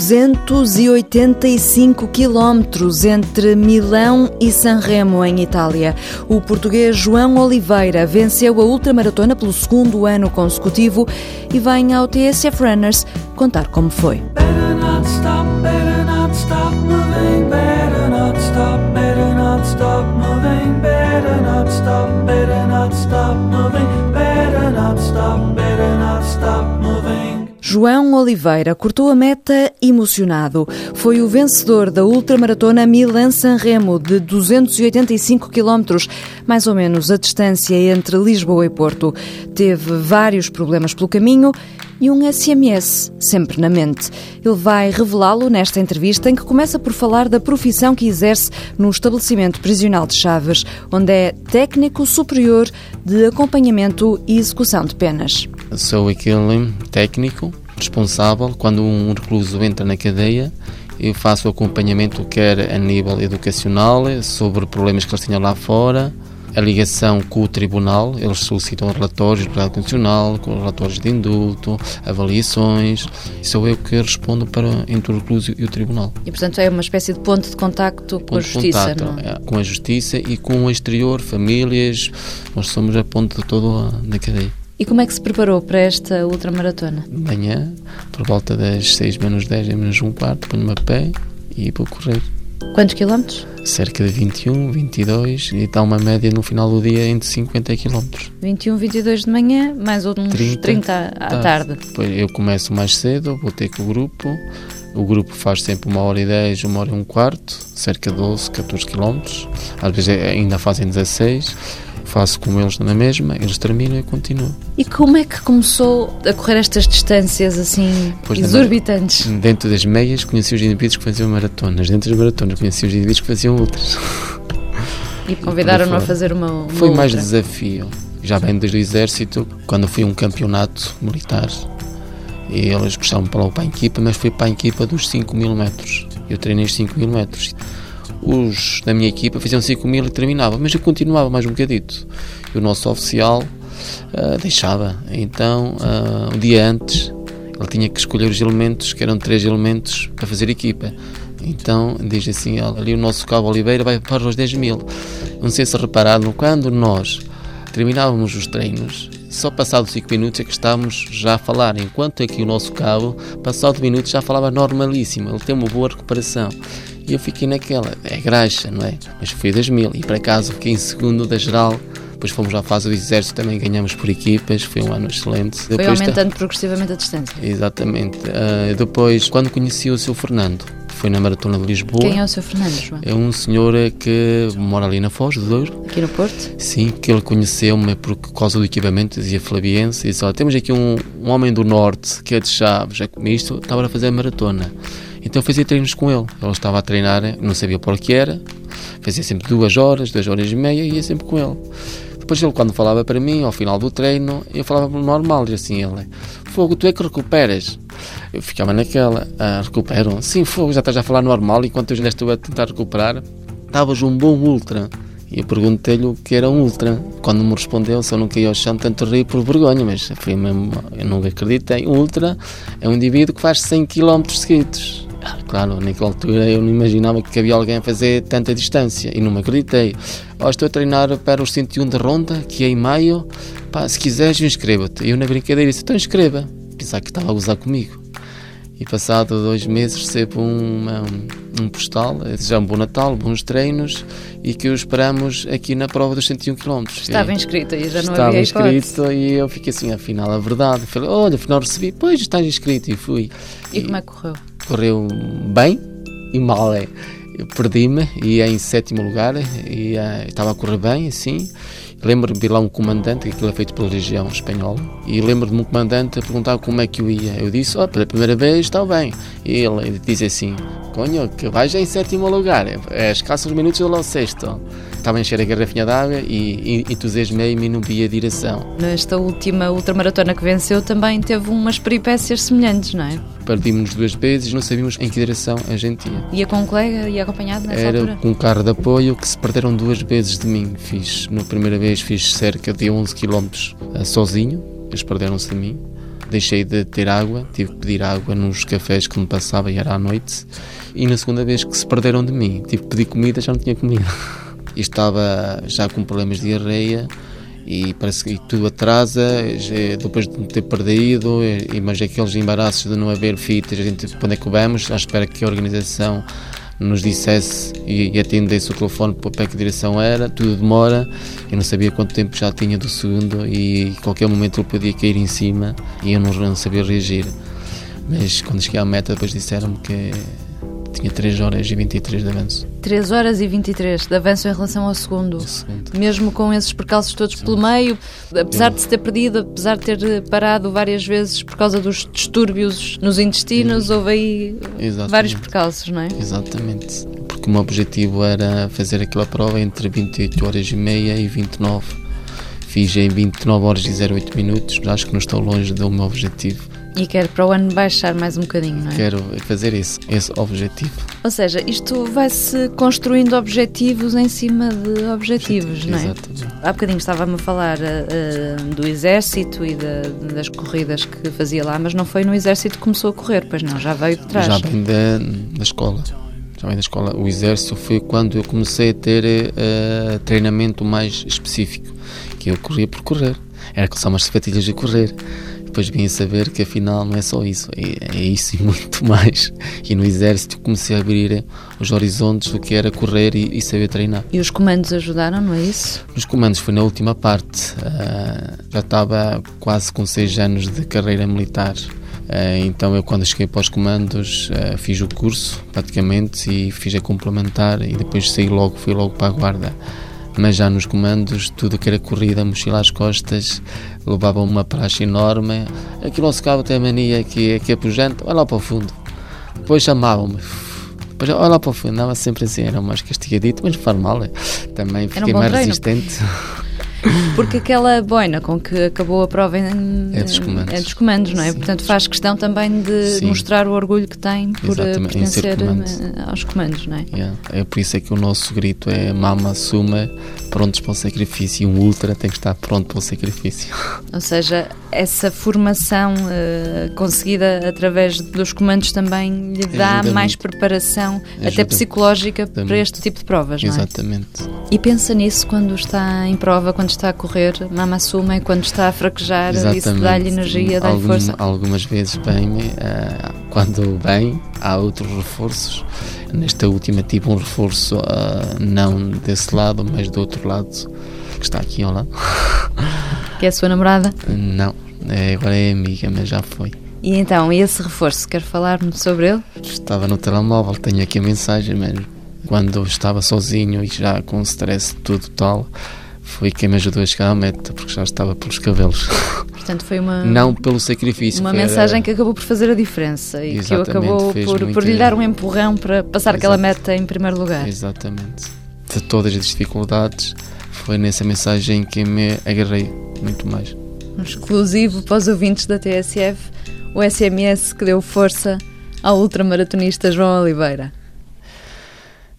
285 quilómetros entre Milão e Sanremo, em Itália. O português João Oliveira venceu a ultramaratona pelo segundo ano consecutivo e vem ao TSF Runners contar como foi. Better not stop, better not stop moving, better not stop, João Oliveira cortou a meta emocionado. Foi o vencedor da ultramaratona Milan-San Remo de 285 km, mais ou menos a distância entre Lisboa e Porto. Teve vários problemas pelo caminho e um SMS sempre na mente. Ele vai revelá-lo nesta entrevista em que começa por falar da profissão que exerce no estabelecimento prisional de Chaves, onde é técnico superior de acompanhamento e execução de penas. Sou aquele técnico responsável quando um recluso entra na cadeia eu faço o acompanhamento quer a nível educacional sobre problemas que eles tinham lá fora a ligação com o tribunal, eles solicitam relatórios de verdade condicional, com relatórios de indulto, avaliações, sou eu que respondo para entre o recluso e o tribunal. E portanto é uma espécie de ponto de contacto ponto com a justiça, não é? é? Com a justiça e com o exterior, famílias, nós somos a ponte de toda a cadeia. E como é que se preparou para esta ultramaratona? Manhã, por volta das 6 menos 10 menos um quarto, ponho-me a pé e vou correr. Quantos quilómetros? Cerca de 21, 22 e dá uma média no final do dia entre 50 quilómetros. 21, 22 de manhã, mais uns 30, 30 à tarde. Depois eu começo mais cedo, vou ter com o grupo. O grupo faz sempre uma hora e 10, uma hora e um quarto, cerca de 12, 14 quilómetros. Às vezes ainda fazem 16 faço com eles na mesma, eles terminam e continuo. E como é que começou a correr estas distâncias assim pois exorbitantes? dentro das meias conheci os indivíduos que faziam maratonas, dentro das maratonas conheci os indivíduos que faziam outras. E convidaram-no a fazer uma, uma Foi outra. mais desafio. Já bem desde o exército, quando fui a um campeonato militar, e eles para para a equipa, mas foi para a equipa dos 5 mil metros. Eu treinei os 5 mil metros os da minha equipa faziam 5 mil e terminava, mas eu continuava mais um bocadito. E o nosso oficial uh, deixava. Então, uh, um dia antes, ele tinha que escolher os elementos, que eram três elementos para fazer equipa. Então, diz assim, ali o nosso Cabo Oliveira vai para os 10 mil. Não sei se repararam, quando nós terminávamos os treinos, só passado 5 minutos é que estávamos já a falar, enquanto aqui o nosso cabo, passado minutos já falava normalíssimo, ele tem uma boa recuperação. E eu fiquei naquela, é graxa, não é? Mas fui das mil e por acaso fiquei em segundo da geral. Depois fomos à fase do exército, também ganhamos por equipas, foi um ano excelente. Foi depois aumentando progressivamente a distância. Exatamente. Uh, depois, quando conheci o seu Fernando, foi na Maratona de Lisboa. Quem é o seu Fernando, João? É um senhor que mora ali na Foz do Douro. Aqui no Porto? Sim, que ele conheceu-me por causa do equipamento, dizia Flaviense, e disse, temos aqui um, um homem do Norte, que é de Chaves, é como isto, estava a fazer a maratona. Então fazia treinos com ele. Ele estava a treinar, não sabia por que era, fazia sempre duas horas, duas horas e meia ia sempre com ele. Depois ele, quando falava para mim, ao final do treino, eu falava normal, e assim ele, fogo, tu é que recuperas? Eu ficava naquela, ah, recupero? Sim, fogo, já estás a falar normal, enquanto eu ainda estou a tentar recuperar, estavas um bom ultra. E eu perguntei-lhe o que era um ultra. Quando me respondeu, eu não caí ao chão, tanto ri por vergonha, mas foi mesmo, eu nunca acreditei. Um ultra é um indivíduo que faz 100 km seguidos. Claro, naquela altura eu não imaginava que havia alguém a fazer tanta distância e não me acreditei. Oh, estou a treinar para os 101 de Ronda, que é em maio. Pá, se quiseres, inscreva-te. Eu na brincadeira disse: então inscreva. Pensar que estava a gozar comigo. E passado dois meses recebo uma, um, um postal, já um bom Natal, bons treinos e que o esperamos aqui na prova dos 101 km. Estava inscrito e já não Estava havia Estava inscrito e eu fiquei assim, afinal, a verdade. Falei, olha, afinal recebi, pois estás inscrito e fui. E, e como é que correu? Correu bem e mal. É. Perdi-me e em sétimo lugar e uh, estava a correr bem assim. Lembro-me de lá um comandante, que aquilo é feito pela região espanhola, e lembro-me de um comandante perguntar como é que eu ia. Eu disse, oh, pela primeira vez está bem. E ele disse assim, conho, que vais em sétimo lugar, é escassos minutos do sexto. Estava a encher a garrafinha d'água e, e entusiasmei-me e não vi a direção. Nesta última ultramaratona que venceu também teve umas peripécias semelhantes, não é? Perdimos duas vezes, não sabíamos em que direção a gente ia. Ia com um colega, ia acompanhado nessa Era altura? com um carro de apoio que se perderam duas vezes de mim. Fiz, na primeira vez fiz cerca de 11 km sozinho, eles perderam-se de mim. deixei de ter água, tive que pedir água nos cafés que me passava e era à noite. E na segunda vez que se perderam de mim, tive que pedir comida, já não tinha comida. E estava já com problemas de diarreia e parece que tudo atrasa, depois de me ter perdido, e, mas aqueles embaraços de não haver fitas, a gente, para é que vamos, à espera que a organização nos dissesse e, e atendesse o telefone para que direção era, tudo demora, eu não sabia quanto tempo já tinha do segundo e qualquer momento ele podia cair em cima e eu não, não sabia reagir. Mas quando cheguei à meta depois disseram-me que tinha 3 horas e 23 de avanço. 3 horas e 23 de avanço em relação ao segundo. segundo. Mesmo com esses percalços todos Exato. pelo meio, apesar de se ter perdido, apesar de ter parado várias vezes por causa dos distúrbios nos intestinos, houve aí Exatamente. vários percalços, não é? Exatamente. Porque o meu objetivo era fazer aquela prova entre 28 horas e meia e 29. Fiz em 29 horas e 08 minutos, acho que não estou longe do meu objetivo. E quero para o ano baixar mais um bocadinho, não é? Quero fazer isso, esse objetivo. Ou seja, isto vai-se construindo objetivos em cima de objetivos, não é? Exatamente. Há bocadinho estava-me a falar uh, do exército e de, das corridas que fazia lá, mas não foi no exército que começou a correr, pois não, já veio de trás. Já vem da, da escola. Já vem da escola. O exército foi quando eu comecei a ter uh, treinamento mais específico, que eu corria por correr. Era só umas sapatilhas de correr depois vim a saber que afinal não é só isso, é, é, isso e muito mais. E no exército comecei a abrir os horizontes do que era correr e, e saber treinar. E os comandos ajudaram, não é isso? Os comandos foi na última parte. Uh, já estava quase com seis anos de carreira militar. Uh, então eu quando cheguei para os comandos uh, fiz o curso praticamente e fiz a complementar e depois saí logo, fui logo para a guarda mas já nos comandos, tudo que era corrida, mochila às costas, levava uma praxe enorme. Aquilo ao cabo tem a mania que, que é pujante, olha lá para o fundo. Depois chamavam-me. Depois, olha lá para o fundo, andava sempre assim, era mais castigadito, mas faz mal. Também fiquei um mais treino. resistente. Porque aquela boina com que acabou a prova em, é dos comandos, é dos comandos não é? Sim, Portanto, faz questão também de Sim. mostrar o orgulho que tem por eh, Exatamente, pertencer eh, aos comandos, não é? Yeah. É por isso é que o nosso grito é mama, suma, prontos para o sacrifício. E um ultra tem que estar pronto para o sacrifício. Ou seja, essa formação uh, conseguida através dos comandos também lhe dá Ajuda mais muito. preparação, Ajuda até psicológica, para este tipo de provas, não é? Exatamente. E pensa nisso quando está em prova, quando está a correr, mama assuma e quando está a fraquejar, Exatamente. isso dá-lhe energia, dá-lhe força. Algumas vezes bem, uh, quando bem, há outros reforços. Nesta última tive um reforço uh, não desse lado, mas do outro lado, que está aqui ao lado. Que é a sua namorada? Não, é, agora é amiga, mas já foi. E então, esse reforço, quer falar-me sobre ele? Estava no telemóvel, tenho aqui a mensagem mesmo. Quando estava sozinho e já com stress tudo tal, foi quem me ajudou a chegar à meta, porque já estava pelos cabelos. Portanto, foi uma. Não pelo sacrifício. Uma mensagem era... que acabou por fazer a diferença e Exatamente, que acabou por, por lhe dar um empurrão para passar Exato. aquela meta em primeiro lugar. Exatamente. De todas as dificuldades, foi nessa mensagem que me agarrei muito mais. Um exclusivo para os ouvintes da TSF, o SMS que deu força ao ultramaratonista João Oliveira.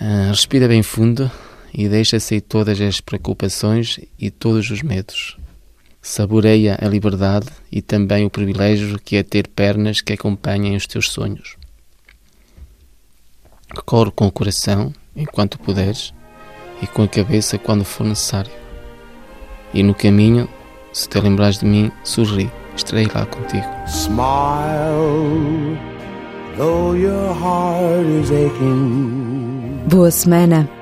Uh, respira bem fundo e deixa sair todas as preocupações e todos os medos. Saboreia a liberdade e também o privilégio que é ter pernas que acompanhem os teus sonhos. Corre com o coração enquanto puderes e com a cabeça quando for necessário. E no caminho, se te lembrares de mim, sorri, estarei lá contigo. Smile, though your heart is aching. Boa semana.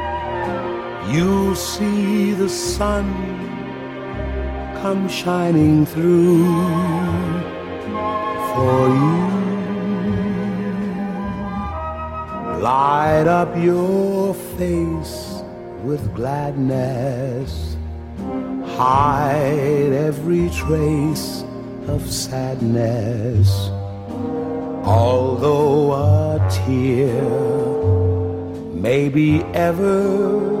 you'll see the sun come shining through for you. Light up your face with gladness hide every trace of sadness. Although a tear may be ever